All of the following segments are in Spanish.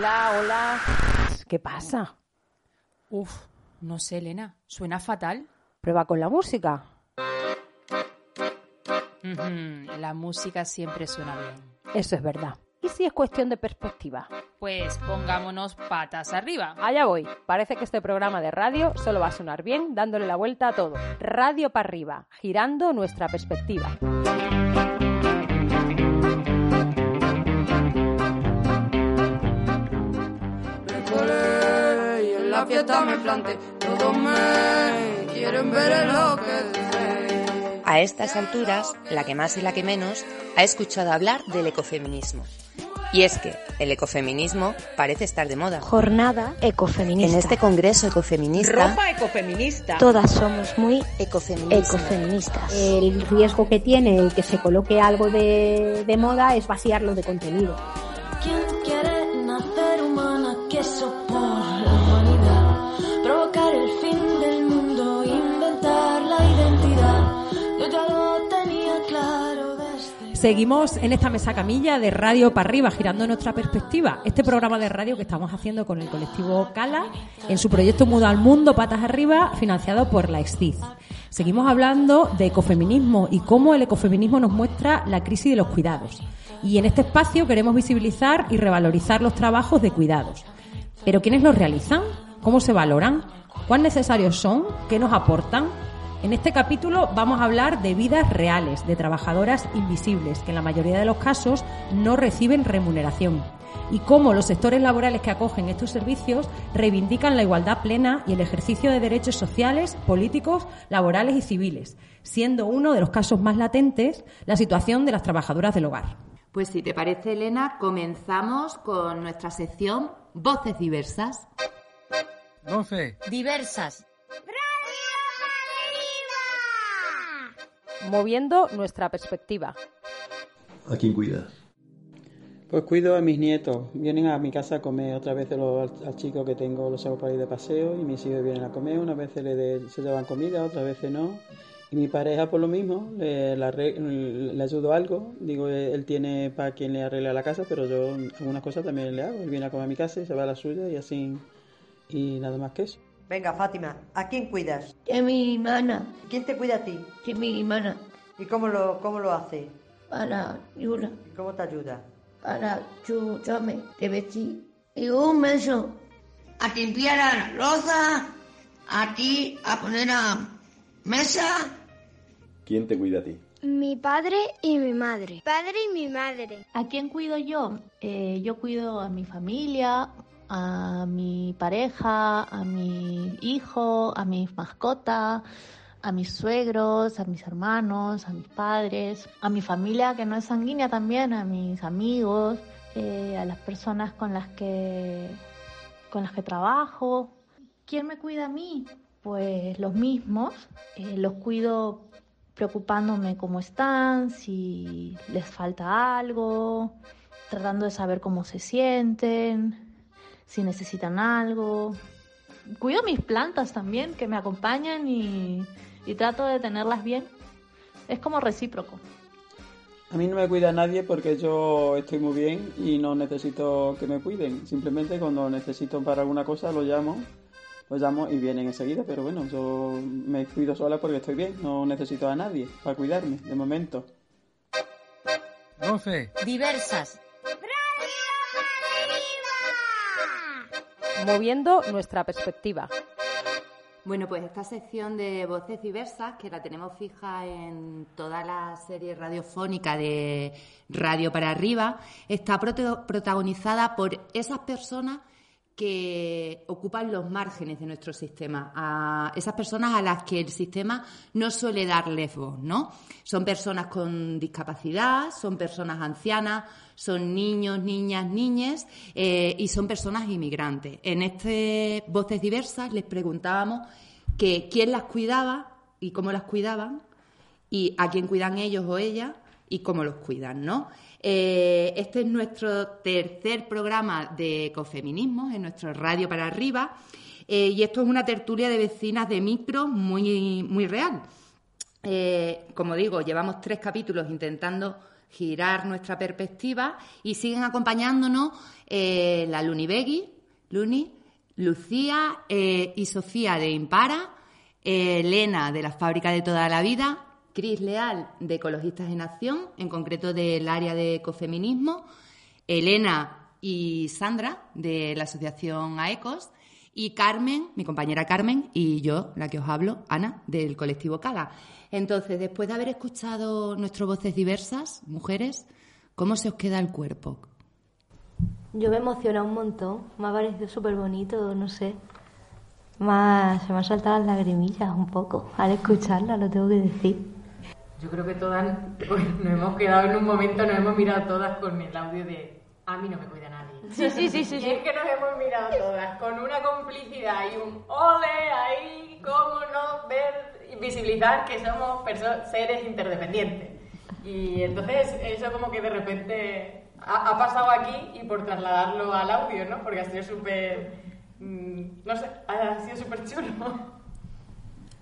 Hola, hola. ¿Qué pasa? Uf, no sé, Elena. Suena fatal. Prueba con la música. Ujú, La música siempre suena bien. Eso es verdad. ¿Y si es cuestión de perspectiva? Pues pongámonos patas arriba. Allá voy. Parece que este programa de radio solo va a sonar bien dándole la vuelta a todo. Radio para arriba, girando nuestra perspectiva. La fiesta me planté. Todos me quieren ver lo que. A estas alturas, la que más y la que menos ha escuchado hablar del ecofeminismo. Y es que el ecofeminismo parece estar de moda. Jornada ecofeminista. En este congreso ecofeminista, ecofeminista. Todas somos muy ecofeminismo. ecofeministas. El riesgo que tiene el que se coloque algo de, de moda es vaciarlo de contenido. ¿Quién quiere nacer humana? Queso por Provocar el fin del mundo, inventar la identidad. Yo ya lo tenía claro. Seguimos en esta mesa camilla de Radio para arriba, girando nuestra perspectiva. Este programa de radio que estamos haciendo con el colectivo Cala en su proyecto Muda al Mundo, Patas Arriba, financiado por la EXCID. Seguimos hablando de ecofeminismo y cómo el ecofeminismo nos muestra la crisis de los cuidados. Y en este espacio queremos visibilizar y revalorizar los trabajos de cuidados. Pero ¿quiénes los realizan? ¿Cómo se valoran? ¿Cuán necesarios son? ¿Qué nos aportan? En este capítulo vamos a hablar de vidas reales, de trabajadoras invisibles, que en la mayoría de los casos no reciben remuneración, y cómo los sectores laborales que acogen estos servicios reivindican la igualdad plena y el ejercicio de derechos sociales, políticos, laborales y civiles, siendo uno de los casos más latentes la situación de las trabajadoras del hogar. Pues si te parece, Elena, comenzamos con nuestra sección Voces Diversas. Doce. Diversas. Moviendo nuestra perspectiva. ¿A quién cuidas? Pues cuido a mis nietos. Vienen a mi casa a comer. Otras veces los, al chico que tengo los hago para ir de paseo y mis hijos vienen a comer. Unas veces le de- se llevan comida, otras veces no. Y mi pareja por lo mismo, le, la arre- le ayudo algo. Digo, eh, él tiene para quien le arregla la casa, pero yo algunas cosas también le hago. Él viene a comer a mi casa y se va a la suya y así. Y nada más que eso. Venga, Fátima, ¿a quién cuidas? De mi hermana, ¿Quién te cuida a ti? de mi hermana, ¿Y cómo lo, cómo lo hace? para Yura, ¿Y cómo te ayuda? para chucharme de vestir. Y un beso a limpiar la rosa, a ti a poner a mesa. ¿Quién te cuida a ti? Mi padre y mi madre. Padre y mi madre. ¿A quién cuido yo? Eh, yo cuido a mi familia, a mi pareja, a mi hijo, a mis mascotas, a mis suegros, a mis hermanos, a mis padres, a mi familia que no es sanguínea también, a mis amigos, eh, a las personas con las que con las que trabajo. ¿Quién me cuida a mí? Pues los mismos. Eh, los cuido preocupándome cómo están, si les falta algo, tratando de saber cómo se sienten, si necesitan algo. Cuido mis plantas también, que me acompañan y, y trato de tenerlas bien. Es como recíproco. A mí no me cuida nadie porque yo estoy muy bien y no necesito que me cuiden. Simplemente cuando necesito para alguna cosa lo llamo, lo llamo y vienen enseguida. Pero bueno, yo me cuido sola porque estoy bien, no necesito a nadie para cuidarme de momento. Doce. Diversas. Moviendo nuestra perspectiva. Bueno, pues esta sección de voces diversas, que la tenemos fija en toda la serie radiofónica de Radio para Arriba, está protagonizada por esas personas que ocupan los márgenes de nuestro sistema, a esas personas a las que el sistema no suele darles voz, ¿no? Son personas con discapacidad, son personas ancianas, son niños, niñas, niñes eh, y son personas inmigrantes. En este Voces Diversas les preguntábamos que quién las cuidaba y cómo las cuidaban y a quién cuidan ellos o ellas y cómo los cuidan, ¿no? Eh, este es nuestro tercer programa de ecofeminismo, en nuestro Radio para Arriba, eh, y esto es una tertulia de vecinas de micro muy, muy real. Eh, como digo, llevamos tres capítulos intentando girar nuestra perspectiva y siguen acompañándonos la Luni Begui, Luni, Lucía y Sofía de Impara, Elena de la Fábrica de Toda la Vida, Cris Leal, de Ecologistas en Acción, en concreto del área de ecofeminismo, Elena y Sandra, de la Asociación AECOS, y Carmen, mi compañera Carmen, y yo, la que os hablo, Ana, del colectivo Cala. Entonces, después de haber escuchado nuestras voces diversas, mujeres, ¿cómo se os queda el cuerpo? Yo me emociona un montón, me ha parecido súper bonito, no sé. Se me han saltado las lagrimillas un poco al escucharla, lo tengo que decir. Yo creo que todas pues, nos hemos quedado en un momento, nos hemos mirado todas con el audio de a mí no me cuida nadie. Sí, sí, sí, sí. Y es que nos hemos mirado todas con una complicidad y un ole ahí, cómo no ver y visibilizar que somos seres interdependientes. Y entonces eso como que de repente ha, ha pasado aquí y por trasladarlo al audio, ¿no? Porque ha sido súper, mm, no sé, ha sido súper chulo.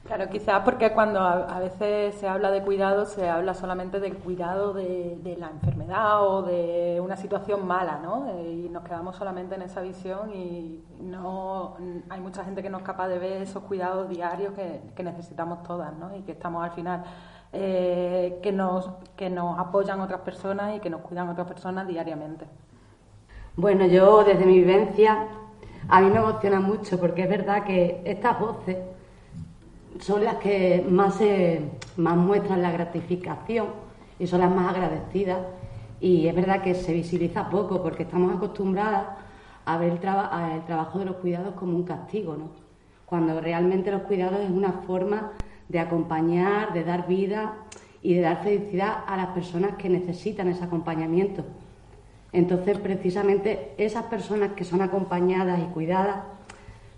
Claro, quizás porque cuando a, veces se habla de cuidado, se habla solamente del cuidado de, la enfermedad o de una situación mala, ¿no? Eh, y nos quedamos solamente en esa visión y no hay mucha gente que no es capaz de ver esos cuidados diarios que, necesitamos todas, ¿no? Y que estamos al final, eh, que, nos, que nos apoyan otras personas y que nos cuidan otras personas diariamente. Bueno, yo desde mi vivencia, a mí me emociona mucho porque es verdad que estas voces son las que más, más muestran la gratificación y son las más agradecidas. Y es verdad que se visibiliza poco porque estamos acostumbradas a ver el, el trabajo de los cuidados como un castigo, ¿no? Cuando realmente los cuidados es una forma de acompañar, de dar vida y de dar felicidad a las personas que necesitan ese acompañamiento. Entonces, precisamente esas personas que son acompañadas y cuidadas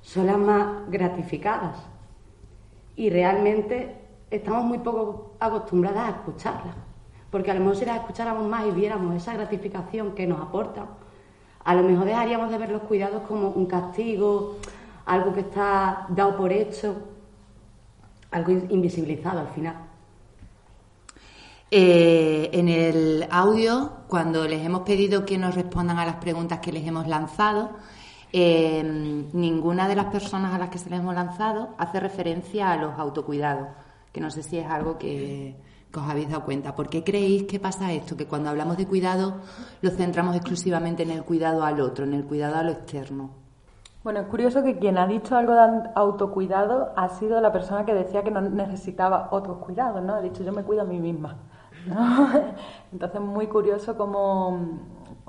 son las más gratificadas y realmente estamos muy poco acostumbradas a escucharlas. Porque a lo mejor si las escucháramos más y viéramos esa gratificación que nos aportan, a lo mejor dejaríamos de ver los cuidados como un castigo, algo que está dado por hecho, algo invisibilizado al final. Eh, en el audio, cuando les hemos pedido que nos respondan a las preguntas que les hemos lanzado, eh, ninguna de las personas a las que se les hemos lanzado hace referencia a los autocuidados, que no sé si es algo que, os habéis dado cuenta. ¿Por qué creéis que pasa esto? Que cuando hablamos de cuidado lo centramos exclusivamente en el cuidado al otro, en el cuidado a lo externo. Bueno, es curioso que quien ha dicho algo de autocuidado ha sido la persona que decía que no necesitaba otros cuidados, ¿no? Ha dicho yo me cuido a mí misma. Entonces, muy curioso cómo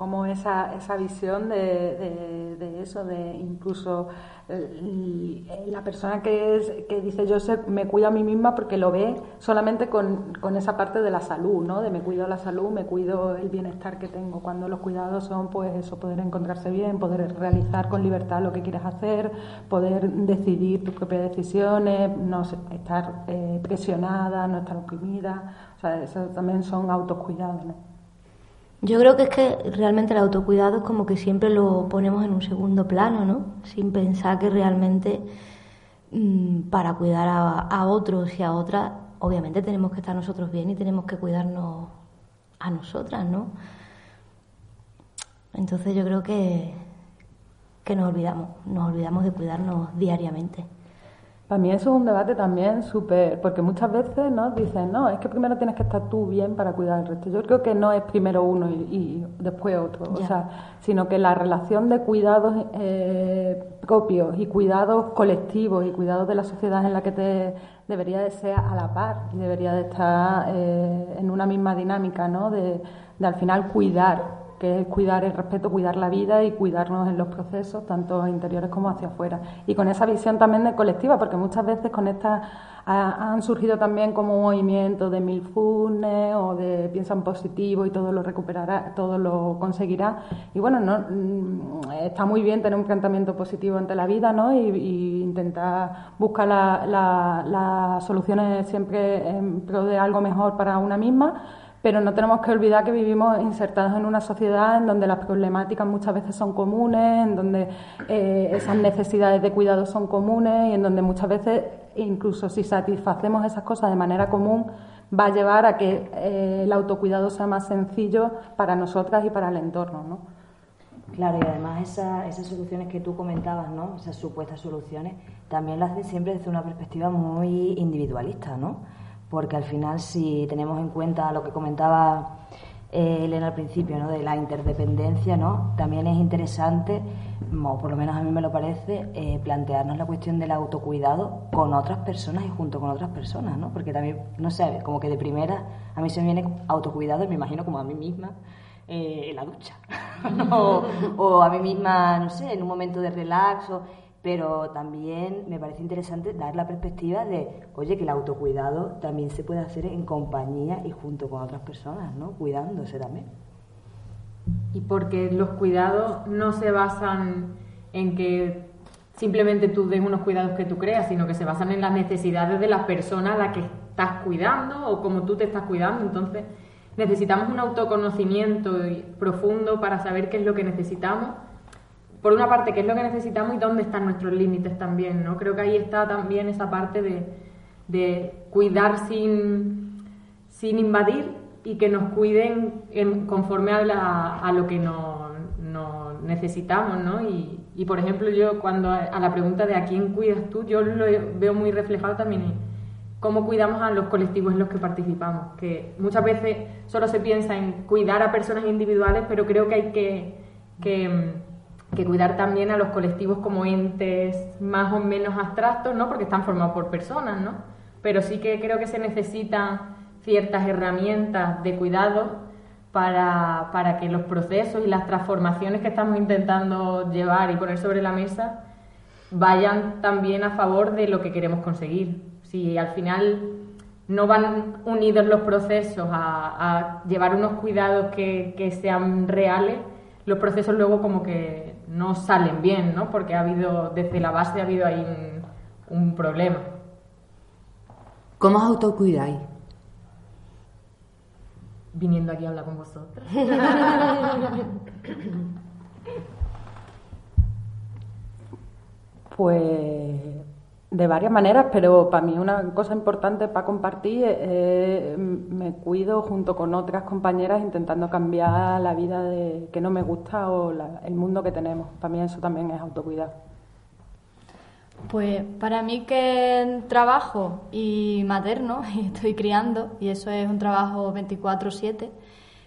como esa, esa visión de, de, eso, de incluso eh, la persona que, es, que dice yo me cuido a mí misma porque lo ve solamente con, con, esa parte de la salud, ¿no? De me cuido la salud, me cuido el bienestar que tengo, cuando los cuidados son pues eso, poder encontrarse bien, poder realizar con libertad lo que quieras hacer, poder decidir tus propias decisiones, no estar eh, presionada, no estar oprimida, o sea, eso también son autocuidados, ¿no? Yo creo que es que realmente el autocuidado es como que siempre lo ponemos en un segundo plano, ¿no? Sin pensar que realmente mm, para cuidar a, otros y a otras, obviamente tenemos que estar nosotros bien y tenemos que cuidarnos a nosotras, ¿no? Entonces yo creo que, que nos olvidamos, nos olvidamos de cuidarnos diariamente. Para mí eso es un debate también súper, porque muchas veces nos dicen, no, es que primero tienes que estar tú bien para cuidar al resto. Yo creo que no es primero uno y, después otro, o sea, sino que la relación de cuidados eh, propios y cuidados colectivos y cuidados de la sociedad en la que te debería de ser a la par y debería de estar eh, en una misma dinámica, ¿no? De, de al final cuidar que es cuidar el respeto, cuidar la vida y cuidarnos en los procesos, tanto interiores como hacia afuera. Y con esa visión también de colectiva, porque muchas veces con esta ha- han surgido también como movimientos de mindfulness o de piensa en positivo y todo lo recuperará, todo lo conseguirá. Y bueno, no, mm, está muy bien tener un planteamiento positivo ante la vida, ¿no? Y, intentar buscar la- la- las soluciones siempre en pro de algo mejor para una misma. Pero no tenemos que olvidar que vivimos insertados en una sociedad en donde las problemáticas muchas veces son comunes, en donde eh, esas necesidades de cuidado son comunes y en donde muchas veces, incluso si satisfacemos esas cosas de manera común, va a llevar a que eh, el autocuidado sea más sencillo para nosotras y para el entorno. ¿no? Claro, y además esa- esas soluciones que tú comentabas, ¿no? Esas supuestas soluciones, también las hacen siempre desde una perspectiva muy individualista, ¿no? Porque al final, si tenemos en cuenta lo que comentaba eh, Elena al principio, ¿no? De la interdependencia, ¿no? También es interesante, o por lo menos a mí me lo parece, eh, plantearnos la cuestión del autocuidado con otras personas y junto con otras personas, ¿no? Porque también, no sé, como que de primera a mí se me viene autocuidado me imagino como a mí misma eh, en la ducha. o, o a mí misma, no sé, en un momento de relax. o- pero también me parece interesante dar la perspectiva de, oye, que el autocuidado también se puede hacer en compañía y junto con otras personas, ¿no? Cuidándose también. Y porque los cuidados no se basan en que simplemente tú des unos cuidados que tú creas, sino que se basan en las necesidades de la persona a la que estás cuidando o como tú te estás cuidando. Entonces, necesitamos un autoconocimiento profundo para saber qué es lo que necesitamos. Por una parte, qué es lo que necesitamos y dónde están nuestros límites también, ¿no? Creo que ahí está también esa parte de, de cuidar sin, sin invadir y que nos cuiden en- conforme a, la- lo que no, no necesitamos, ¿no? Y, y, por ejemplo, yo cuando a, la pregunta de a quién cuidas tú, yo lo veo muy reflejado también en cómo cuidamos a los colectivos en los que participamos, que muchas veces solo se piensa en cuidar a personas individuales, pero creo que hay que, que cuidar también a los colectivos como entes más o menos abstractos, ¿no? Porque están formados por personas, ¿no? Pero sí que creo que se necesitan ciertas herramientas de cuidado para, para que los procesos y las transformaciones que estamos intentando llevar y poner sobre la mesa vayan también a favor de lo que queremos conseguir. Si al final no van unidos los procesos a, a llevar unos cuidados que, que sean reales, los procesos luego como que no salen bien, ¿no? Porque ha habido, desde la base ha habido ahí un, un problema. ¿Cómo os autocuidáis? Viniendo aquí a hablar con vosotros. Pues de varias maneras, pero para mí una cosa importante para compartir es eh, me cuido junto con otras compañeras intentando cambiar la vida de, que no me gusta o la- el mundo que tenemos. Para mí eso también es autocuidar. Pues para mí que trabajo y materno y estoy criando y eso es un trabajo 24/7,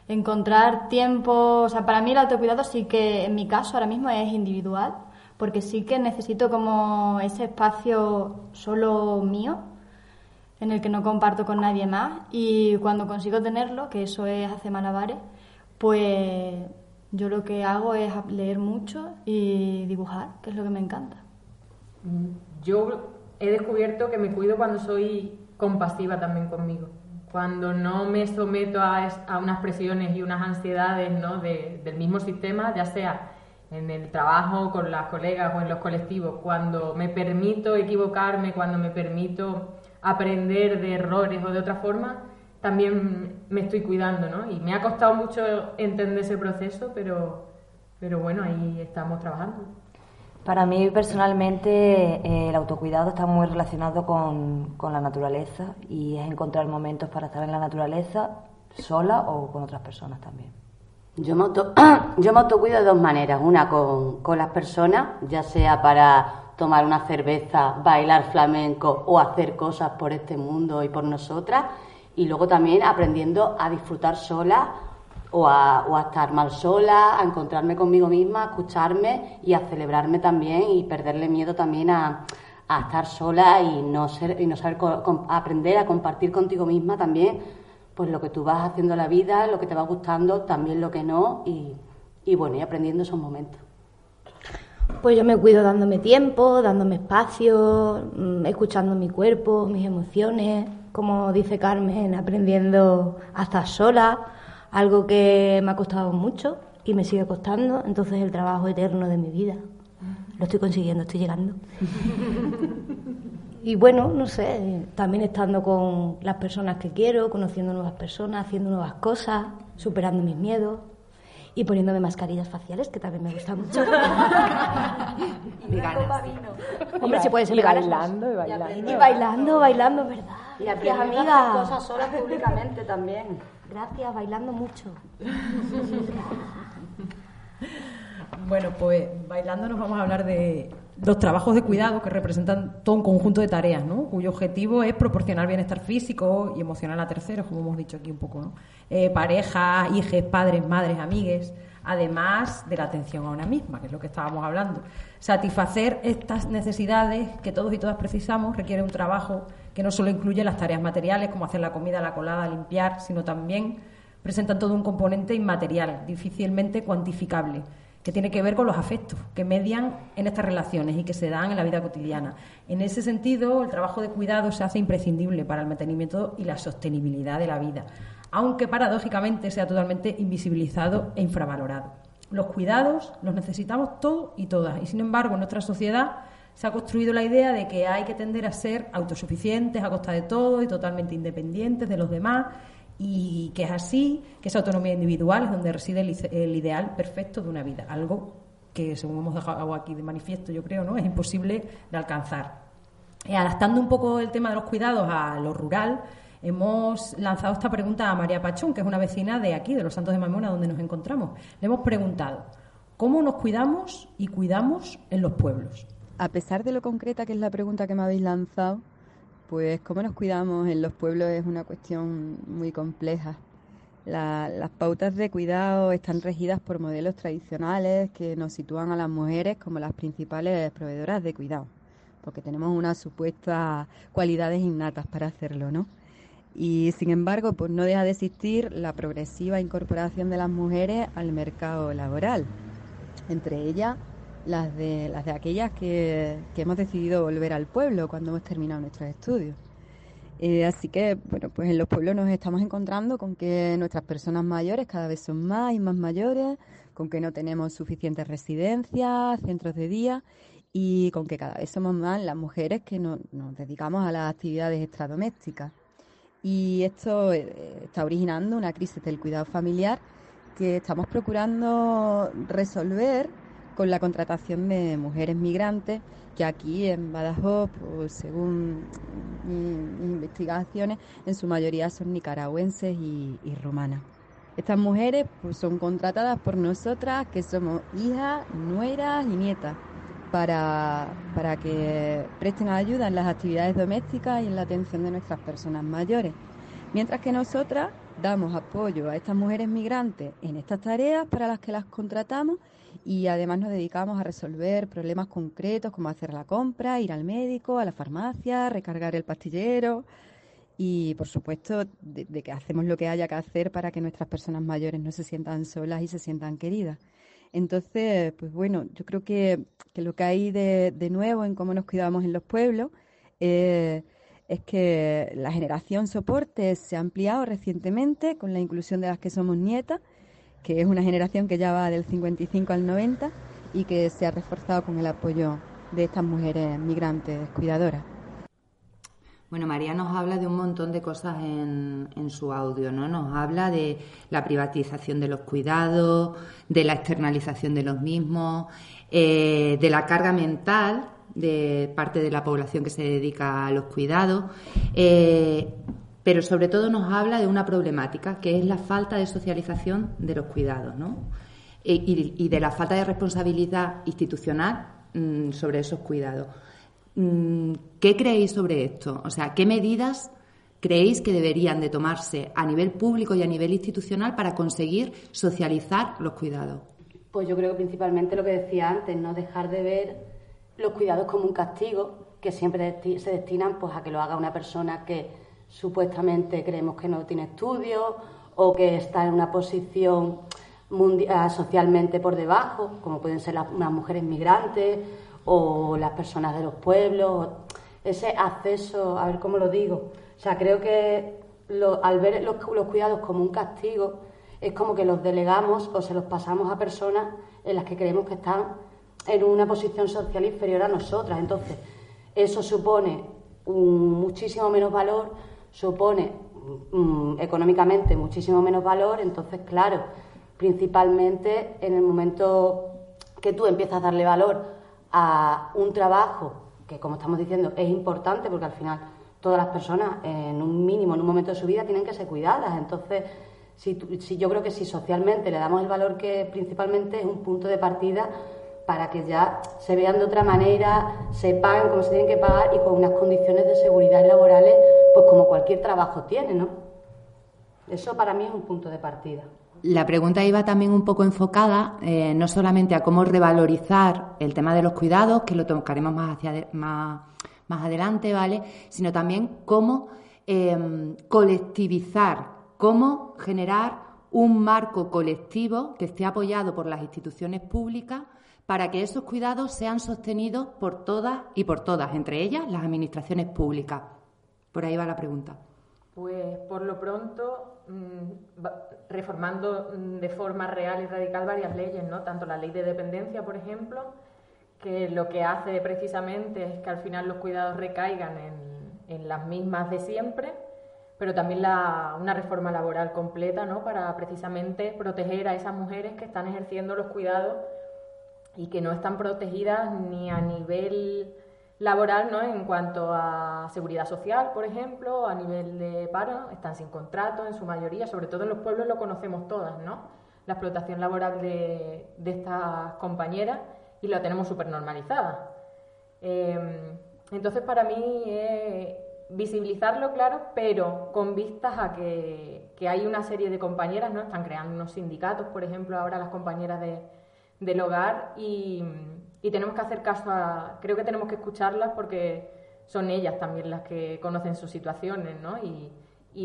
encontrar tiempo, o sea, para mí el autocuidado sí que en mi caso ahora mismo es individual, porque sí que necesito como ese espacio solo mío en el que no comparto con nadie más y cuando consigo tenerlo, que eso es hacer malabares, pues yo lo que hago es leer mucho y dibujar, que es lo que me encanta. Yo he descubierto que me cuido cuando soy compasiva también conmigo. Cuando no me someto a, a unas presiones y unas ansiedades ¿no? de- del mismo sistema, ya sea en el trabajo, con las colegas o en los colectivos. Cuando me permito equivocarme, cuando me permito aprender de errores o de otra forma, también me estoy cuidando, ¿no? Y me ha costado mucho entender ese proceso, pero, pero bueno, ahí estamos trabajando. Para mí personalmente eh, el autocuidado está muy relacionado con, con la naturaleza y es encontrar momentos para estar en la naturaleza sola o con otras personas también. Yo me, auto- yo me autocuido de dos maneras. Una con, con las personas, ya sea para tomar una cerveza, bailar flamenco o hacer cosas por este mundo y por nosotras. Y luego también aprendiendo a disfrutar sola o a, o a estar mal sola, a encontrarme conmigo misma, a escucharme y a celebrarme también y perderle miedo también a, a estar sola y no, ser, y no saber co- aprender a compartir contigo misma también pues lo que tú vas haciendo en la vida, lo que te va gustando, también lo que no, y, y bueno, y aprendiendo esos momentos. Pues yo me cuido dándome tiempo, dándome espacio, mm, escuchando mi cuerpo, mis emociones, como dice Carmen, aprendiendo a estar sola, algo que me ha costado mucho y me sigue costando, entonces el trabajo eterno de mi vida. Lo estoy consiguiendo, estoy llegando. Y bueno, no sé, también estando con las personas que quiero, conociendo nuevas personas, haciendo nuevas cosas, superando mis miedos y poniéndome mascarillas faciales, que también me gusta mucho. Y Hombre, si puede ser y bailando, y bailando. Y bailando, bailando, ¿verdad? Y Gracias, amiga. hacer cosas solas públicamente también. Gracias, bailando mucho. Bueno, pues bailando nos vamos a hablar de los trabajos de cuidado que representan todo un conjunto de tareas, ¿no? Cuyo objetivo es proporcionar bienestar físico y emocional a terceros, como hemos dicho aquí un poco, ¿no? Eh, parejas, hijos, padres, madres, amigues, además de la atención a una misma, que es lo que estábamos hablando. Satisfacer estas necesidades que todos y todas precisamos requiere un trabajo que no solo incluye las tareas materiales, como hacer la comida, la colada, limpiar, sino también presentan todo un componente inmaterial, difícilmente cuantificable, que tiene que ver con los afectos que median en estas relaciones y que se dan en la vida cotidiana. En ese sentido, el trabajo de cuidado se hace imprescindible para el mantenimiento y la sostenibilidad de la vida, aunque paradójicamente sea totalmente invisibilizado e infravalorado. Los cuidados los necesitamos todos y todas, y sin embargo en nuestra sociedad se ha construido la idea de que hay que tender a ser autosuficientes a costa de todo y totalmente independientes de los demás y que es así, que esa autonomía individual es donde reside el, ideal perfecto de una vida, algo que según hemos dejado aquí de manifiesto yo creo, ¿no? es imposible de alcanzar. Eh, adaptando un poco el tema de los cuidados a lo rural, hemos lanzado esta pregunta a María Pachón, que es una vecina de aquí, de los Santos de Mamona, donde nos encontramos. Le hemos preguntado, ¿cómo nos cuidamos y cuidamos en los pueblos? A pesar de lo concreta que es la pregunta que me habéis lanzado, pues cómo nos cuidamos en los pueblos es una cuestión muy compleja. La- las pautas de cuidado están regidas por modelos tradicionales que nos sitúan a las mujeres como las principales proveedoras de cuidado, porque tenemos unas supuestas cualidades innatas para hacerlo, ¿no? Y sin embargo, pues no deja de existir la progresiva incorporación de las mujeres al mercado laboral, entre ellas las de, las de aquellas que, que hemos decidido volver al pueblo cuando hemos terminado nuestros estudios. Eh, así que, bueno, pues en los pueblos nos estamos encontrando con que nuestras personas mayores cada vez son más y más mayores, con que no tenemos suficientes residencias, centros de día y con que cada vez somos más las mujeres que no- nos dedicamos a las actividades extradomésticas. Y esto eh, está originando una crisis del cuidado familiar que estamos procurando resolver con la contratación de mujeres migrantes que aquí en Badajoz, pues, según mm, investigaciones, en su mayoría son nicaragüenses y, y rumanas. Estas mujeres pues, son contratadas por nosotras, que somos hijas, nueras y nietas, para, para que presten ayuda en las actividades domésticas y en la atención de nuestras personas mayores. Mientras que nosotras damos apoyo a estas mujeres migrantes en estas tareas para las que las contratamos y además nos dedicamos a resolver problemas concretos como hacer la compra, ir al médico, a la farmacia, recargar el pastillero y por supuesto de, que hacemos lo que haya que hacer para que nuestras personas mayores no se sientan solas y se sientan queridas. Entonces, pues bueno, yo creo que, que lo que hay de, de nuevo en cómo nos cuidamos en los pueblos eh, es que la generación soporte se ha ampliado recientemente con la inclusión de las que somos nietas, que es una generación que ya va del 55 al 90 y que se ha reforzado con el apoyo de estas mujeres migrantes cuidadoras. Bueno, María nos habla de un montón de cosas en, en su audio, ¿no? Nos habla de la privatización de los cuidados, de la externalización de los mismos, eh, de la carga mental de parte de la población que se dedica a los cuidados, eh, pero sobre todo nos habla de una problemática que es la falta de socialización de los cuidados, ¿no? E- y, de la falta de responsabilidad institucional mm, sobre esos cuidados. Mm, ¿Qué creéis sobre esto? O sea, ¿qué medidas creéis que deberían de tomarse a nivel público y a nivel institucional para conseguir socializar los cuidados? Pues yo creo que principalmente lo que decía antes, no dejar de ver los cuidados como un castigo que siempre se destinan pues a que lo haga una persona que supuestamente creemos que no tiene estudios o que está en una posición mundial, socialmente por debajo, como pueden ser las, las mujeres migrantes o las personas de los pueblos, ese acceso, a ver cómo lo digo. O sea, creo que lo- al ver los, los cuidados como un castigo, es como que los delegamos o se los pasamos a personas en las que creemos que están en una posición social inferior a nosotras. Entonces, eso supone un muchísimo menos valor, supone mm, económicamente muchísimo menos valor. Entonces, claro, principalmente en el momento que tú empiezas a darle valor a un trabajo que, como estamos diciendo, es importante porque al final todas las personas en un mínimo, en un momento de su vida, tienen que ser cuidadas. Entonces, si, si yo creo que si socialmente le damos el valor que principalmente es un punto de partida para que ya se vean de otra manera, se paguen como se tienen que pagar y con unas condiciones de seguridad laborales, pues como cualquier trabajo tiene, ¿no? Eso para mí es un punto de partida. La pregunta iba también un poco enfocada eh, no solamente a cómo revalorizar el tema de los cuidados, que lo tocaremos más, hacia más, más adelante, ¿vale? Sino también cómo eh, colectivizar, cómo generar un marco colectivo que esté apoyado por las instituciones públicas para que esos cuidados sean sostenidos por todas y por todas, entre ellas las administraciones públicas. Por ahí va la pregunta. Pues por lo pronto, mm, reformando mm, de forma real y radical varias leyes, ¿no? Tanto la ley de dependencia, por ejemplo, que lo que hace precisamente es que al final los cuidados recaigan en, en las mismas de siempre, pero también la- una reforma laboral completa, ¿no? Para precisamente proteger a esas mujeres que están ejerciendo los cuidados y que no están protegidas ni a nivel laboral, ¿no? En cuanto a seguridad social, por ejemplo, a nivel de paro, están sin contrato en su mayoría, sobre todo en los pueblos lo conocemos todas, ¿no? La explotación laboral de, de estas compañeras y la tenemos súper normalizada. Eh, entonces, para mí es visibilizarlo, claro, pero con vistas a que, que hay una serie de compañeras, ¿no? Están creando unos sindicatos, por ejemplo, ahora las compañeras de, del hogar y, y tenemos que hacer caso a, creo que tenemos que escucharlas porque son ellas también las que conocen sus situaciones, ¿no? Y,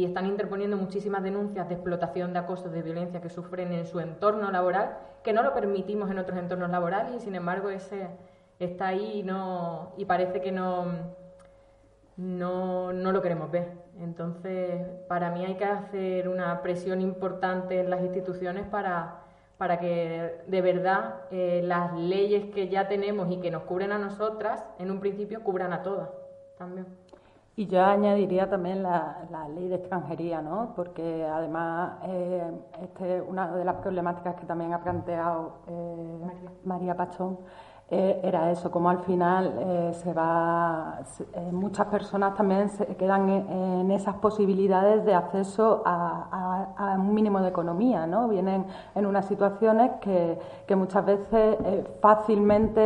están interponiendo muchísimas denuncias de explotación, de acoso, de violencia que sufren en su entorno laboral, que no lo permitimos en otros entornos laborales y sin embargo ese está ahí y, no, y parece que no, no, no lo queremos ver. Entonces, para mí hay que hacer una presión importante en las instituciones para, para que de verdad eh, las leyes que ya tenemos y que nos cubren a nosotras, en un principio, cubran a todas también. Y yo añadiría también la, la ley de extranjería, ¿no? Porque además eh, este, una de las problemáticas que también ha planteado eh, María Pachón eh, era eso, como al final eh, se va, eh, muchas personas también se quedan en, esas posibilidades de acceso a, a- un mínimo de economía, ¿no? Vienen en unas situaciones que, que muchas veces eh, fácilmente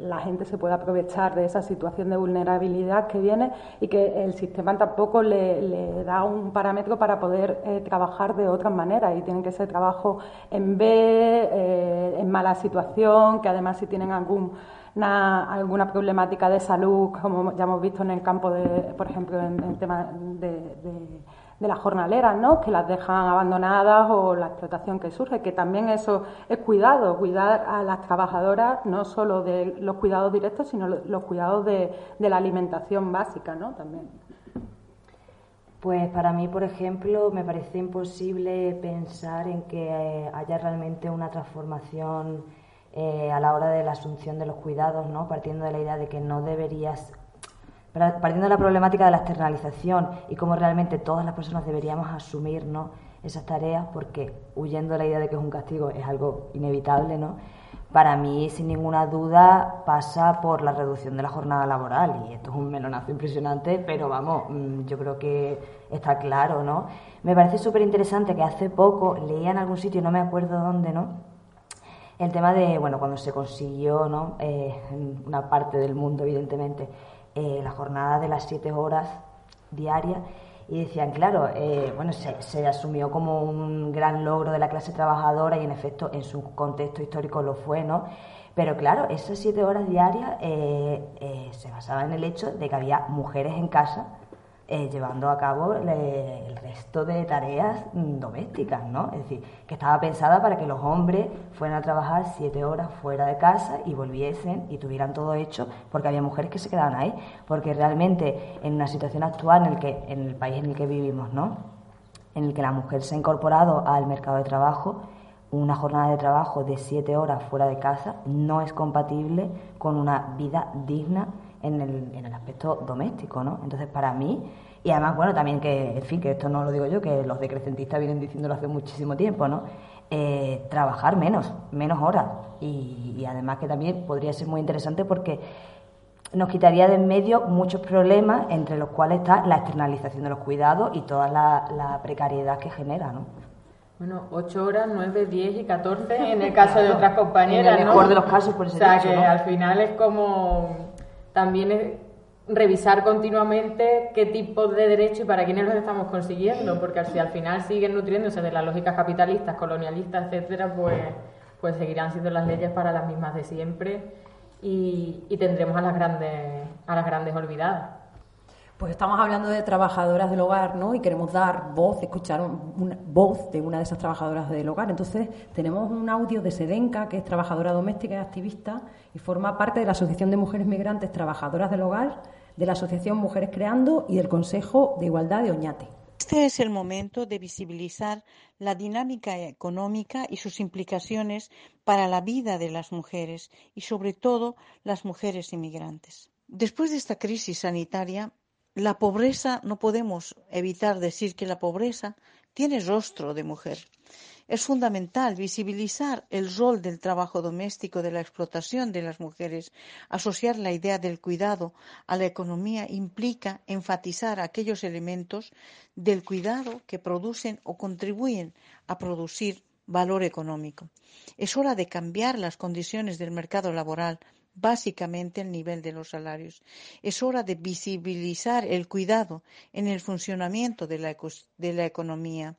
la gente se puede aprovechar de esa situación de vulnerabilidad que viene y que el sistema tampoco le, da un parámetro para poder eh, trabajar de otras maneras y tienen que ser trabajo en B, eh, en mala situación, que además si tienen algún una- alguna problemática de salud, como ya hemos visto en el campo de, por ejemplo, en el tema de- de las jornaleras, ¿no? Que las dejan abandonadas o la explotación que surge, que también eso es cuidado, cuidar a las trabajadoras, no solo de los cuidados directos, sino lo- los cuidados de, la alimentación básica, ¿no? También. Pues para mí, por ejemplo, me parece imposible pensar en que eh, haya realmente una transformación eh, a la hora de la asunción de los cuidados, ¿no? Partiendo de la idea de que no deberías, partiendo de la problemática de la externalización y cómo realmente todas las personas deberíamos asumir, ¿no? Esas tareas, porque huyendo de la idea de que es un castigo es algo inevitable, ¿no? Para mí, sin ninguna duda, pasa por la reducción de la jornada laboral. Y esto es un melonazo impresionante, pero vamos, mm, yo creo que está claro, ¿no? Me parece súper interesante que hace poco leía en algún sitio, no me acuerdo dónde, ¿no? El tema de, bueno, cuando se consiguió, ¿no? Eh, una parte del mundo, evidentemente, eh, la jornada de las siete horas diarias y decían, claro, eh, bueno, se, se, asumió como un gran logro de la clase trabajadora y en efecto en su contexto histórico lo fue, ¿no? Pero claro, esas siete horas diarias eh, eh, se basaban en el hecho de que había mujeres en casa eh, llevando a cabo el resto de tareas mm, domésticas, ¿no? Es decir, que estaba pensada para que los hombres fueran a trabajar siete horas fuera de casa y volviesen y tuvieran todo hecho, porque había mujeres que se quedaban ahí, porque realmente en una situación actual en el que en el país en el que vivimos, ¿no? En el que la mujer se ha incorporado al mercado de trabajo, una jornada de trabajo de siete horas fuera de casa no es compatible con una vida digna en el, en el aspecto doméstico, ¿no? Entonces, para mí, y además, bueno, también que, en fin, que esto no lo digo yo, que los decrecentistas vienen diciéndolo hace muchísimo tiempo, ¿no? Eh, trabajar menos, menos horas. Y, y además que también podría ser muy interesante porque nos quitaría de en medio muchos problemas, entre los cuales está la externalización de los cuidados y toda la, la precariedad que genera, ¿no? Bueno, 8 horas, 9, 10 y 14 en el caso de otras compañeras, En el mejor de los casos, por ese O sea, dicho, que ¿no? al final es como también es revisar continuamente qué tipo de derechos y para quiénes los estamos consiguiendo, porque si al final siguen nutriéndose de las lógicas capitalistas, colonialistas, etcétera, pues, pues seguirán siendo las leyes para las mismas de siempre y, y tendremos a las grandes, a las grandes olvidadas. Pues estamos hablando de trabajadoras del hogar, ¿no? Y queremos dar voz, escuchar un- una voz de una de esas trabajadoras del hogar. Entonces, tenemos un audio de Sedenca, que es trabajadora doméstica y activista, y forma parte de la Asociación de Mujeres Migrantes Trabajadoras del Hogar, de la Asociación Mujeres Creando y del Consejo de Igualdad de Oñate. Este es el momento de visibilizar la dinámica económica y sus implicaciones para la vida de las mujeres y sobre todo las mujeres inmigrantes. Después de esta crisis sanitaria, la pobreza, no podemos evitar decir que la pobreza tiene rostro de mujer. Es fundamental visibilizar el rol del trabajo doméstico, de la explotación de las mujeres. Asociar la idea del cuidado a la economía implica enfatizar aquellos elementos del cuidado que producen o contribuyen a producir valor económico. Es hora de cambiar las condiciones del mercado laboral básicamente el nivel de los salarios. Es hora de visibilizar el cuidado en el funcionamiento de la, economía.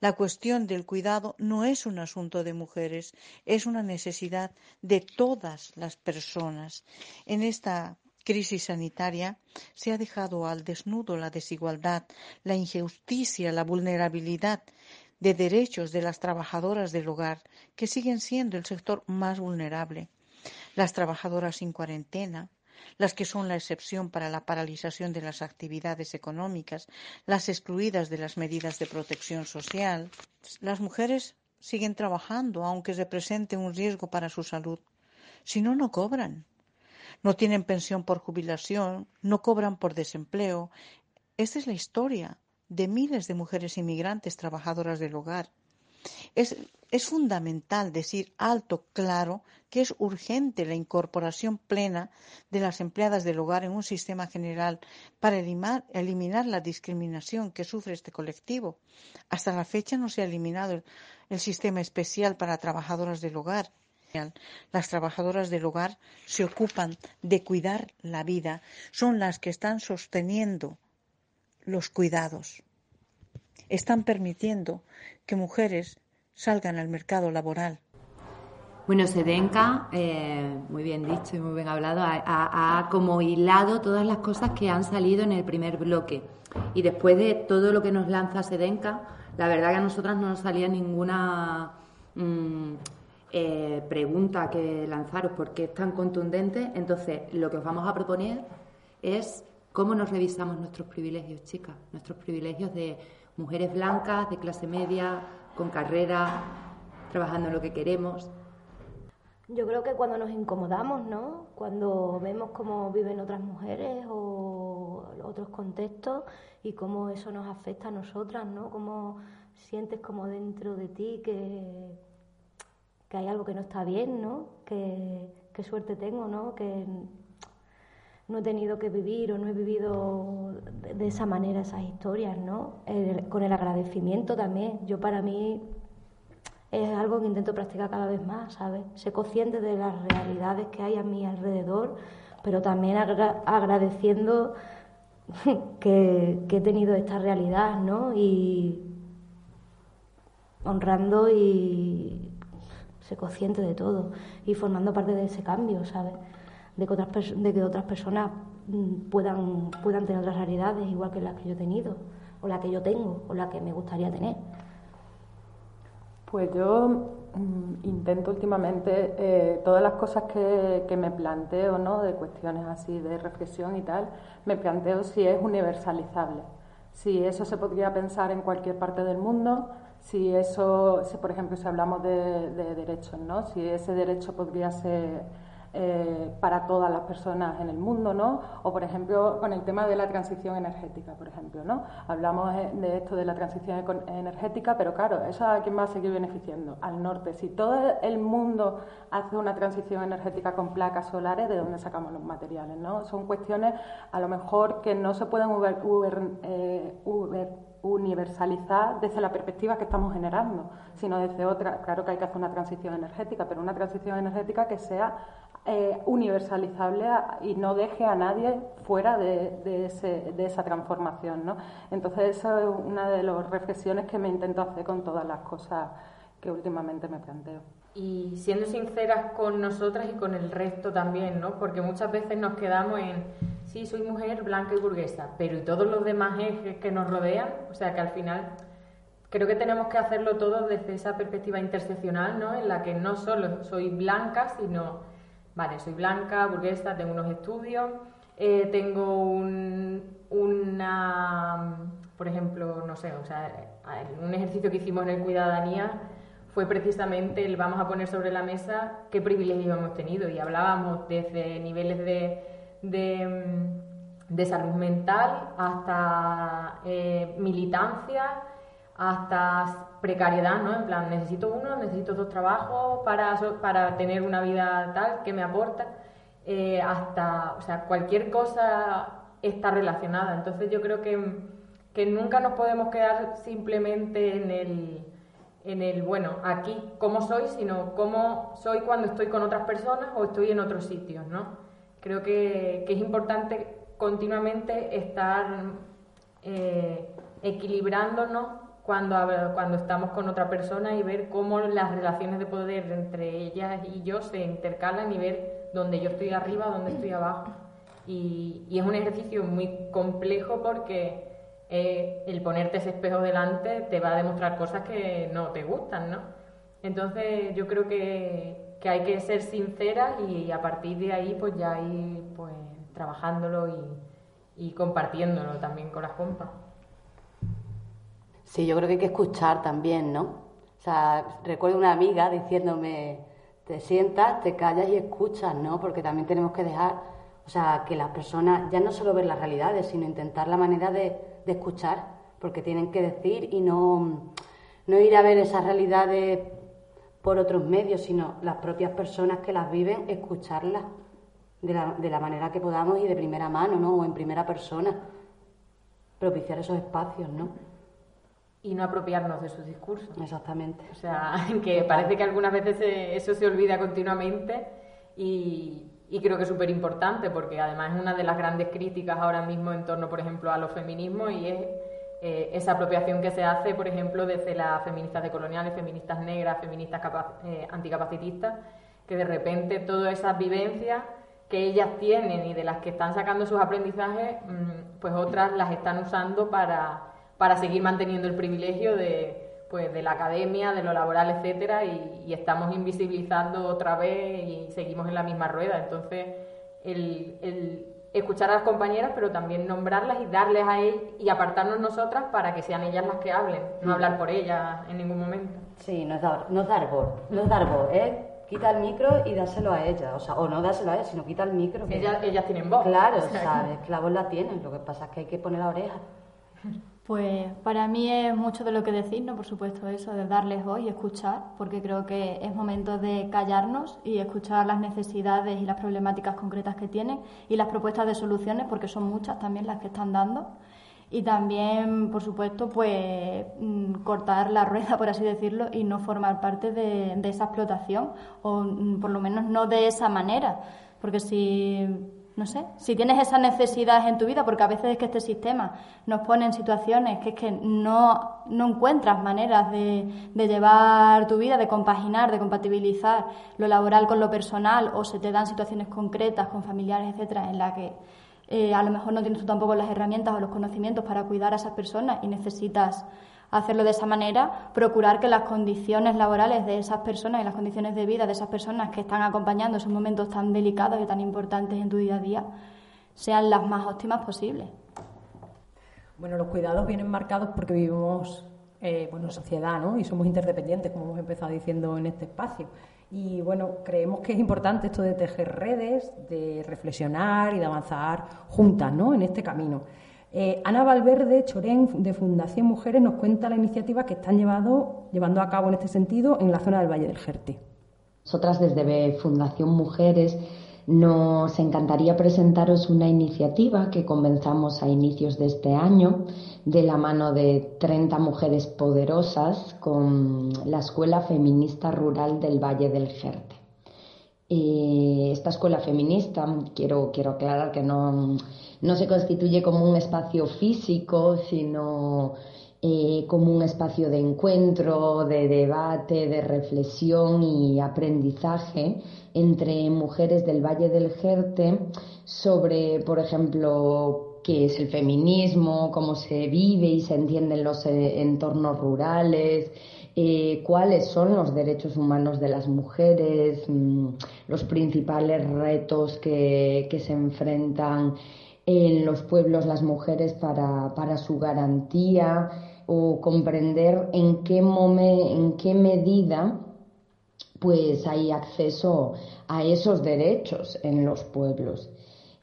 La cuestión del cuidado no es un asunto de mujeres, es una necesidad de todas las personas. En esta crisis sanitaria se ha dejado al desnudo la desigualdad, la injusticia, la vulnerabilidad de derechos de las trabajadoras del hogar, que siguen siendo el sector más vulnerable las trabajadoras sin cuarentena, las que son la excepción para la paralización de las actividades económicas, las excluidas de las medidas de protección social. Las mujeres siguen trabajando aunque represente un riesgo para su salud. Si no, no cobran. No tienen pensión por jubilación, no cobran por desempleo. Esta es la historia de miles de mujeres inmigrantes trabajadoras del hogar. Es, es fundamental decir alto, claro, que es urgente la incorporación plena de las empleadas del hogar en un sistema general para elimar- eliminar la discriminación que sufre este colectivo. Hasta la fecha no se ha eliminado el, el sistema especial para trabajadoras del hogar. Las trabajadoras del hogar se ocupan de cuidar la vida, son las que están sosteniendo los cuidados. Están permitiendo que mujeres salgan al mercado laboral. Bueno, Sedenka, eh, muy bien dicho y muy bien hablado, ha, como hilado todas las cosas que han salido en el primer bloque. Y después de todo lo que nos lanza Sedenka, la verdad que a nosotras no nos salía ninguna mm, eh, pregunta que lanzaros porque es tan contundente. Entonces, lo que os vamos a proponer es cómo nos revisamos nuestros privilegios, chicas, nuestros privilegios de mujeres blancas, de clase media, con carrera, trabajando en lo que queremos. Yo creo que cuando nos incomodamos, ¿no? Cuando vemos cómo viven otras mujeres o otros contextos y cómo eso nos afecta a nosotras, ¿no? Cómo sientes como dentro de ti que, que hay algo que no está bien, ¿no? Que, qué suerte tengo, ¿no? Que no he tenido que vivir o no he vivido de, esa manera esas historias, ¿no? Con el agradecimiento también. Yo para mí es algo que intento practicar cada vez más, ¿sabes? Ser consciente de las realidades que hay a mi alrededor, pero también agra- agradeciendo que, que he tenido esta realidad, ¿no? Y honrando y ser consciente de todo y formando parte de ese cambio, ¿sabes? De que otras, de que otras personas mm, puedan, puedan tener otras realidades igual que las que yo he tenido, o la que yo tengo, o la que me gustaría tener. Pues yo mm, intento últimamente eh, todas las cosas que, que me planteo, ¿no? De cuestiones así de reflexión y tal, me planteo si es universalizable, si eso se podría pensar en cualquier parte del mundo, si eso, si por ejemplo si hablamos de, de derechos, ¿no? Si ese derecho podría ser eh, para todas las personas en el mundo, ¿no? O, por ejemplo, con el tema de la transición energética, por ejemplo, ¿no? Hablamos eh, de esto de la transición energética, pero claro, ¿eso a quién va a seguir beneficiando? Al norte. Si todo el mundo hace una transición energética con placas solares, ¿de dónde sacamos los materiales, no? Son cuestiones, a lo mejor, que no se pueden uber- eh, universalizar desde la perspectiva que estamos generando, sino desde otra. Claro que hay que hacer una transición energética, pero una transición energética que sea eh, universalizable y no deje a nadie fuera de, de ese- de esa transformación. ¿no? Entonces, esa es una de las reflexiones que me intento hacer con todas las cosas que últimamente me planteo. y siendo sinceras con nosotras y con el resto también, ¿no? Porque muchas veces nos quedamos en, sí, soy mujer blanca y burguesa, pero ¿y todos los demás ejes que nos rodean? O sea, que al final creo que tenemos que hacerlo todo desde esa perspectiva interseccional, ¿no? En la que no solo soy blanca, sino, vale, soy blanca, burguesa, tengo unos estudios, eh, tengo un, una, por ejemplo, no sé, o sea, un ejercicio que hicimos en el Cuidadanía fue precisamente el vamos a poner sobre la mesa qué privilegios hemos tenido. Y hablábamos desde niveles de, de, mm, salud mental hasta eh, militancia, hasta precariedad, ¿no? En plan, necesito uno, necesito dos trabajos para, para tener una vida tal que me aporta, eh, hasta, o sea, cualquier cosa está relacionada. Entonces yo creo que, que nunca nos podemos quedar simplemente en el, en el, bueno, aquí cómo soy, sino cómo soy cuando estoy con otras personas o estoy en otros sitios, ¿no? Creo que, que es importante continuamente estar eh, equilibrándonos cuando, cuando estamos con otra persona y ver cómo las relaciones de poder entre ellas y yo se intercalan y ver dónde yo estoy arriba, dónde estoy abajo. Y, y es un ejercicio muy complejo porque eh, el ponerte ese espejo delante te va a demostrar cosas que no te gustan, ¿no? Entonces yo creo que, que hay que ser sinceras y a partir de ahí pues ya ir pues trabajándolo y, y compartiéndolo también con las compas. Sí, yo creo que hay que escuchar también, ¿no? O sea, recuerdo una amiga diciéndome, te sientas, te callas y escuchas, ¿no? Porque también tenemos que dejar, o sea, que las personas ya no solo ver las realidades, sino intentar la manera de, de escuchar, porque tienen que decir y no, no ir a ver esas realidades por otros medios, sino las propias personas que las viven, escucharlas de la, de la manera que podamos y de primera mano, ¿no? O en primera persona, propiciar esos espacios, ¿no? Y no apropiarnos de sus discursos. Exactamente. O sea, que parece que algunas veces se- eso se olvida continuamente y, y creo que es súper importante porque además es una de las grandes críticas ahora mismo en torno, por ejemplo, a los feminismos y es eh, esa apropiación que se hace, por ejemplo, desde las feministas decoloniales, feministas negras, feministas eh, anticapacitistas, que de repente todas esas vivencias que ellas tienen y de las que están sacando sus aprendizajes, mm, pues otras las están usando para, para seguir manteniendo el privilegio de, pues, de la academia, de lo laboral, etcétera, y, y estamos invisibilizando otra vez y seguimos en la misma rueda. Entonces, el, el escuchar a las compañeras, pero también nombrarlas y darles a ellas y apartarnos nosotras para que sean ellas las que hablen, no hablar por ellas en ningún momento. Sí, no es dar, no es dar voz, no es dar voz, es quita el micro y dárselo a ella, o sea, o no dárselo a ella, sino quita el micro. Ellas, ellas tienen voz. Claro, O sea, sabes, que la voz la tienen, lo que pasa es que hay que poner la oreja. Pues para mí es mucho de lo que decir, ¿no? Por supuesto, eso de darles voz y escuchar, porque creo que es momento de callarnos y escuchar las necesidades y las problemáticas concretas que tienen y las propuestas de soluciones, porque son muchas también las que están dando. Y también, por supuesto, pues mm, cortar la rueda, por así decirlo, y no formar parte de, de esa explotación, o mm, por lo menos no de esa manera, porque si no sé, si tienes esas necesidades en tu vida, porque a veces es que este sistema nos pone en situaciones que es que no, no encuentras maneras de, de llevar tu vida, de compaginar, de compatibilizar lo laboral con lo personal, o se te dan situaciones concretas con familiares, etcétera, en la que eh, a lo mejor no tienes tú tampoco las herramientas o los conocimientos para cuidar a esas personas y necesitas hacerlo de esa manera, procurar que las condiciones laborales de esas personas y las condiciones de vida de esas personas que están acompañando esos momentos tan delicados y tan importantes en tu día a día sean las más óptimas posibles. Bueno, los cuidados vienen marcados porque vivimos eh, bueno, en sociedad ¿no? y somos interdependientes, como hemos empezado diciendo en este espacio. Y bueno, creemos que es importante esto de tejer redes, de reflexionar y de avanzar juntas ¿no? en este camino. Eh, Ana Valverde Chorén, de Fundación Mujeres, nos cuenta la iniciativa que están llevando a cabo en este sentido en la zona del Valle del Jerte. Nosotras desde Fundación Mujeres nos encantaría presentaros una iniciativa que comenzamos a inicios de este año de la mano de 30 mujeres poderosas con la Escuela Feminista Rural del Valle del Jerte. Eh, esta escuela feminista, quiero, quiero aclarar que no, no se constituye como un espacio físico, sino eh, como un espacio de encuentro, de debate, de reflexión y aprendizaje entre mujeres del Valle del Jerte sobre, por ejemplo, qué es el feminismo, cómo se vive y se entienden los eh, entornos rurales, eh, cuáles son los derechos humanos de las mujeres, mm, los principales retos que, se enfrentan en los pueblos las mujeres para, su garantía o comprender en qué, en qué medida pues hay acceso a esos derechos en los pueblos.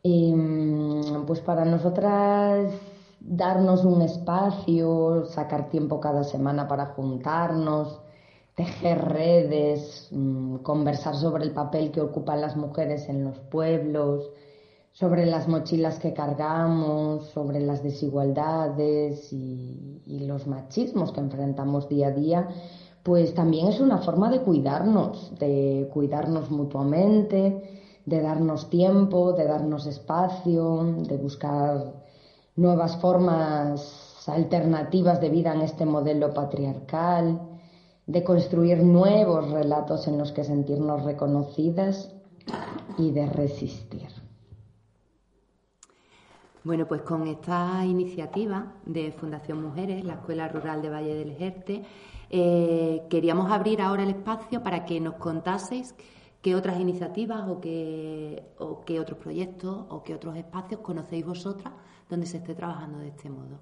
Em, pues para nosotras darnos un espacio, sacar tiempo cada semana para juntarnos, tejer redes, mm, conversar sobre el papel que ocupan las mujeres en los pueblos, sobre las mochilas que cargamos, sobre las desigualdades y, los machismos que enfrentamos día a día, pues también es una forma de cuidarnos, de cuidarnos mutuamente, de darnos tiempo, de darnos espacio, de buscar nuevas formas alternativas de vida en este modelo patriarcal, de construir nuevos relatos en los que sentirnos reconocidas y de resistir. Bueno, pues con esta iniciativa de Fundación Mujeres, la Escuela Rural de Valle del Ejerte, eh, queríamos abrir ahora el espacio para que nos contaseis qué otras iniciativas o qué otros proyectos o qué otros espacios conocéis vosotras donde se esté trabajando de este modo.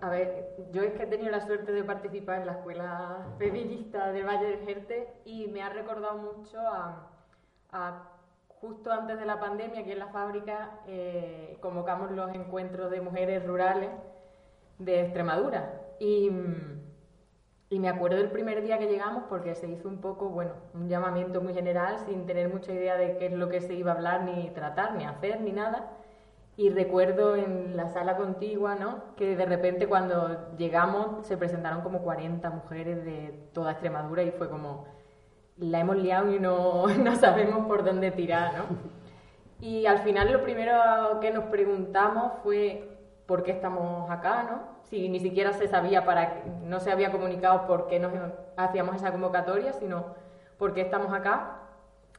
A ver, yo es que he tenido la suerte de participar en la escuela feminista del Valle del Jerte y me ha recordado mucho a, justo antes de la pandemia, aquí en la fábrica, eh, convocamos los encuentros de mujeres rurales de Extremadura. Y, y, me acuerdo del primer día que llegamos porque se hizo un poco, bueno, un llamamiento muy general sin tener mucha idea de qué es lo que se iba a hablar, ni tratar, ni hacer, ni nada. Y recuerdo en la sala contigua, ¿no? Que de repente cuando llegamos se presentaron como 40 mujeres de toda Extremadura y fue como, la hemos liado y no, no sabemos por dónde tirar, ¿no? Y al final lo primero que nos preguntamos fue por qué estamos acá, ¿no? Si ni siquiera se sabía para, no se había comunicado por qué nos hacíamos esa convocatoria, sino por qué estamos acá.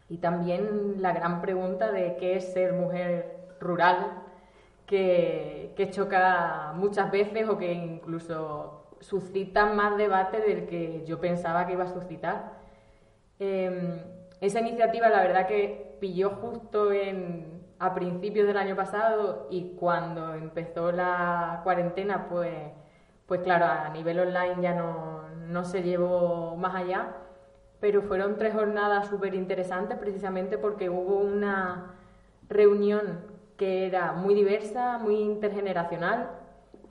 Y también la gran pregunta de qué es ser mujer rural que, choca muchas veces o que incluso suscita más debate del que yo pensaba que iba a suscitar. Em, esa iniciativa, la verdad que pilló justo en, a principios del año pasado y cuando empezó la cuarentena, pues, pues claro, a nivel online ya no, no se llevó más allá, pero fueron tres jornadas súper interesantes precisamente porque hubo una reunión que era muy diversa, muy intergeneracional,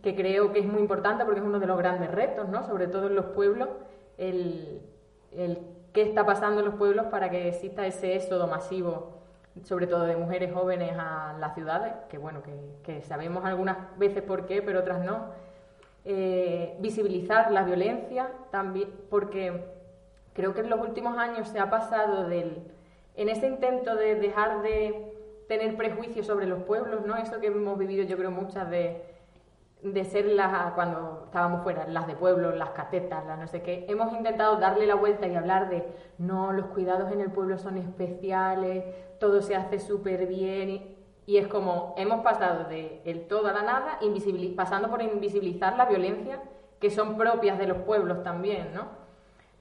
que creo que es muy importante porque es uno de los grandes retos, ¿no? sobre todo en los pueblos, el, el qué está pasando en los pueblos para que exista ese éxodo masivo, sobre todo de mujeres jóvenes a las ciudades, que bueno, que, sabemos algunas veces por qué, pero otras no. Eh, visibilizar la violencia también, porque creo que en los últimos años se ha pasado del, en ese intento de dejar de tener prejuicios sobre los pueblos, ¿no? Eso que hemos vivido yo creo muchas de, de ser las, cuando estábamos fuera, las de pueblo, las catetas, las no sé qué. Hemos intentado darle la vuelta y hablar de, no, los cuidados en el pueblo son especiales, todo se hace súper bien. Y, y es como, hemos pasado de el todo a la nada, pasando por invisibilizar la violencia que son propias de los pueblos también, ¿no?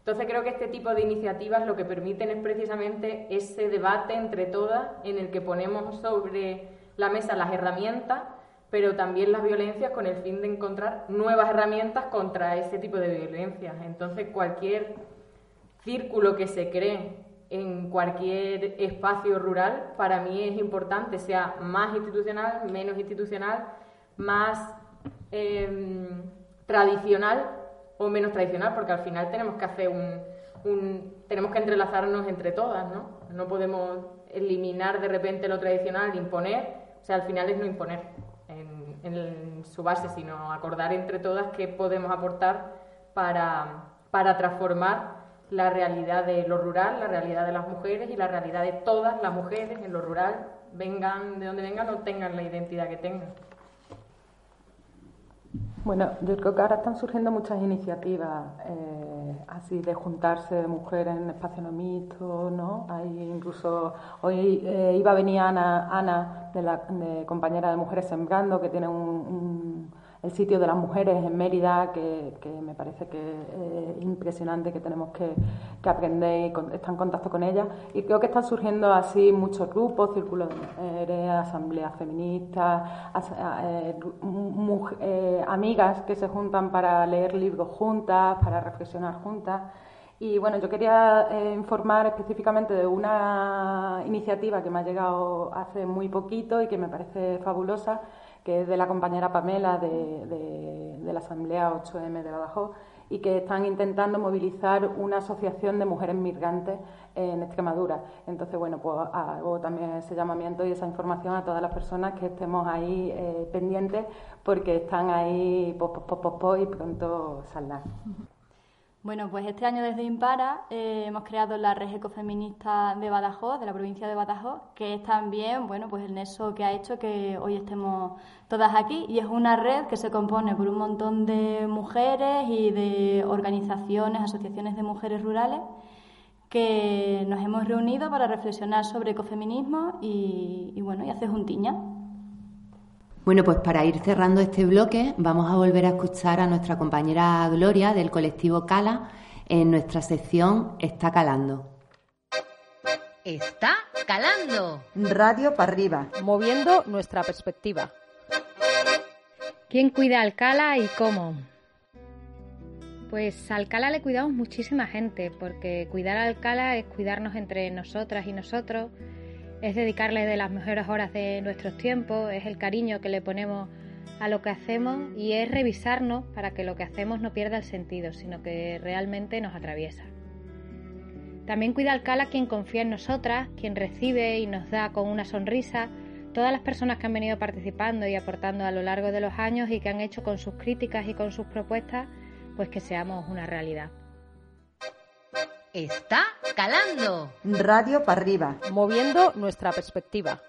Entonces creo que este tipo de iniciativas lo que permiten es precisamente ese debate entre todas en el que ponemos sobre la mesa las herramientas, pero también las violencias con el fin de encontrar nuevas herramientas contra ese tipo de violencias. Entonces cualquier círculo que se cree en cualquier espacio rural para mí es importante, sea más institucional, menos institucional, más em, tradicional o menos tradicional, porque al final tenemos que hacer un, un- tenemos que entrelazarnos entre todas, ¿no? No podemos eliminar de repente lo tradicional, imponer, o sea, al final es no imponer en, en su base, sino acordar entre todas qué podemos aportar para, para transformar la realidad de lo rural, la realidad de las mujeres y la realidad de todas las mujeres en lo rural, vengan de donde vengan o tengan la identidad que tengan. Bueno, yo creo que ahora están surgiendo muchas iniciativas eh, así de juntarse mujeres en espacios no mixtos, ¿no? Hay incluso hoy eh, iba a venir Ana, Ana de la de compañera de Mujeres Sembrando, que tiene un, un- el sitio de las mujeres en Mérida, que, me parece que es impresionante, que tenemos que, aprender y con- estar en contacto con ella. Y creo que están surgiendo así muchos grupos, círculos de mujeres, asambleas feministas, as- eh, eh, amigas que se juntan para leer libros juntas, para reflexionar juntas. Y bueno, yo quería eh, informar específicamente de una iniciativa que me ha llegado hace muy poquito y que me parece fabulosa, que es de la compañera Pamela de, de- la Asamblea 8M de Badajoz y que están intentando movilizar una asociación de mujeres migrantes en Extremadura. Entonces, bueno, pues hago también ese llamamiento y esa información a todas las personas que estemos ahí eh, pendientes porque están ahí y pronto saldrán. Bueno, pues este año desde Impara eh, hemos creado la red ecofeminista de Badajoz, de la provincia de Badajoz, que es también, bueno, pues el nexo que ha hecho que hoy estemos todas aquí y es una red que se compone por un montón de mujeres y de organizaciones, asociaciones de mujeres rurales que nos hemos reunido para reflexionar sobre ecofeminismo y, y bueno, y hacer juntiña. Bueno, pues para ir cerrando este bloque, vamos a volver a escuchar a nuestra compañera Gloria del colectivo Cala en nuestra sección Está Calando. Está calando. Radio para arriba. Moviendo nuestra perspectiva. ¿Quién cuida a Alcala y cómo? Pues a Alcala le cuidamos muchísima gente, porque cuidar a Alcala es cuidarnos entre nosotras y nosotros, es dedicarle de las mejores horas de nuestros tiempos, es el cariño que le ponemos a lo que hacemos y es revisarnos para que lo que hacemos no pierda el sentido, sino que realmente nos atraviesa. También cuida Alcala quien confía en nosotras, quien recibe y nos da con una sonrisa todas las personas que han venido participando y aportando a lo largo de los años y que han hecho con sus críticas y con sus propuestas pues que seamos una realidad. Está calando. Radio para arriba. Moviendo nuestra perspectiva.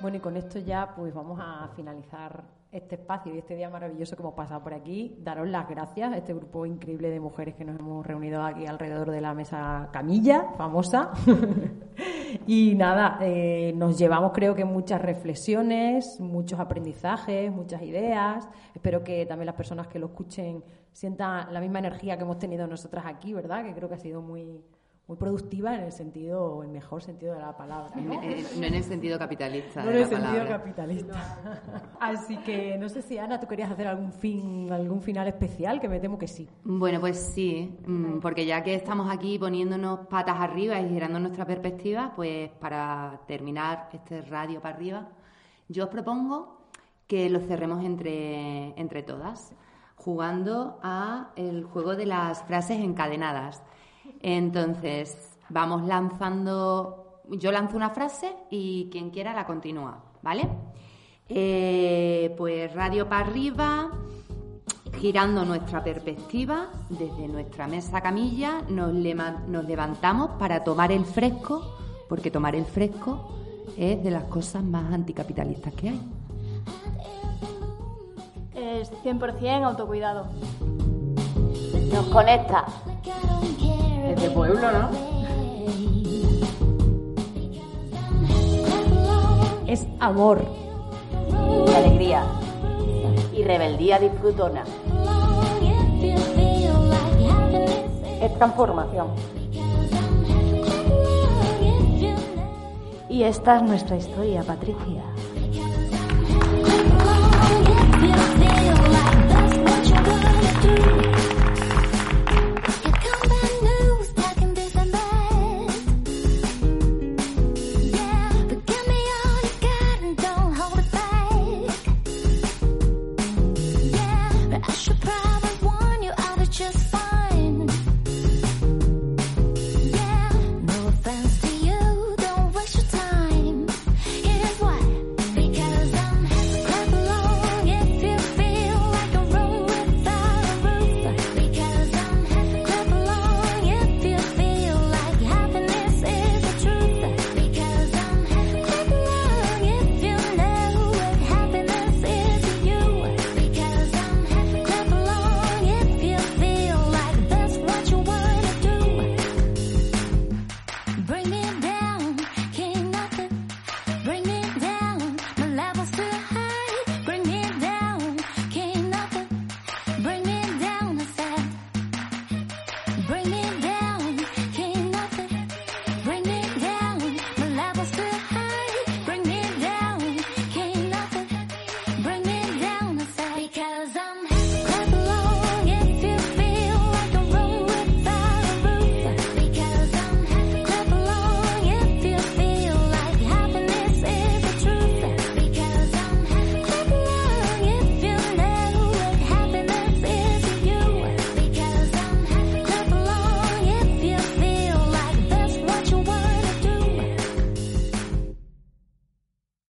Bueno, y con esto ya pues vamos a finalizar este espacio y este día maravilloso que hemos pasado por aquí. Daros las gracias a este grupo increíble de mujeres que nos hemos reunido aquí alrededor de la mesa Camilla, famosa. y nada, eh, nos llevamos creo que muchas reflexiones, muchos aprendizajes, muchas ideas. Espero que también las personas que lo escuchen sientan la misma energía que hemos tenido nosotras aquí, ¿verdad? Que creo que ha sido muy muy productiva en el sentido, el mejor sentido de la palabra. ¿no? No en el sentido capitalista No en el sentido palabra. capitalista. Así que no sé si Ana, tú querías hacer algún fin, algún final especial, que me temo que sí. Bueno, pues sí, mm, porque ya que estamos aquí poniéndonos patas arriba y girando nuestra perspectiva, pues para terminar este radio para arriba, yo os propongo que lo cerremos entre, entre todas, jugando a el juego de las frases encadenadas. Entonces, vamos lanzando, yo lanzo una frase y quien quiera la continúa, ¿vale? Eh, pues radio para arriba, Girando nuestra perspectiva, desde nuestra mesa camilla nos, nos levantamos para tomar el fresco, porque tomar el fresco es de las cosas más anticapitalistas que hay. Es 100% autocuidado. Nos conecta. Es pueblo, ¿no? Es amor. Y alegría. Y rebeldía disfrutona. Es transformación. Y esta es nuestra historia, Patricia.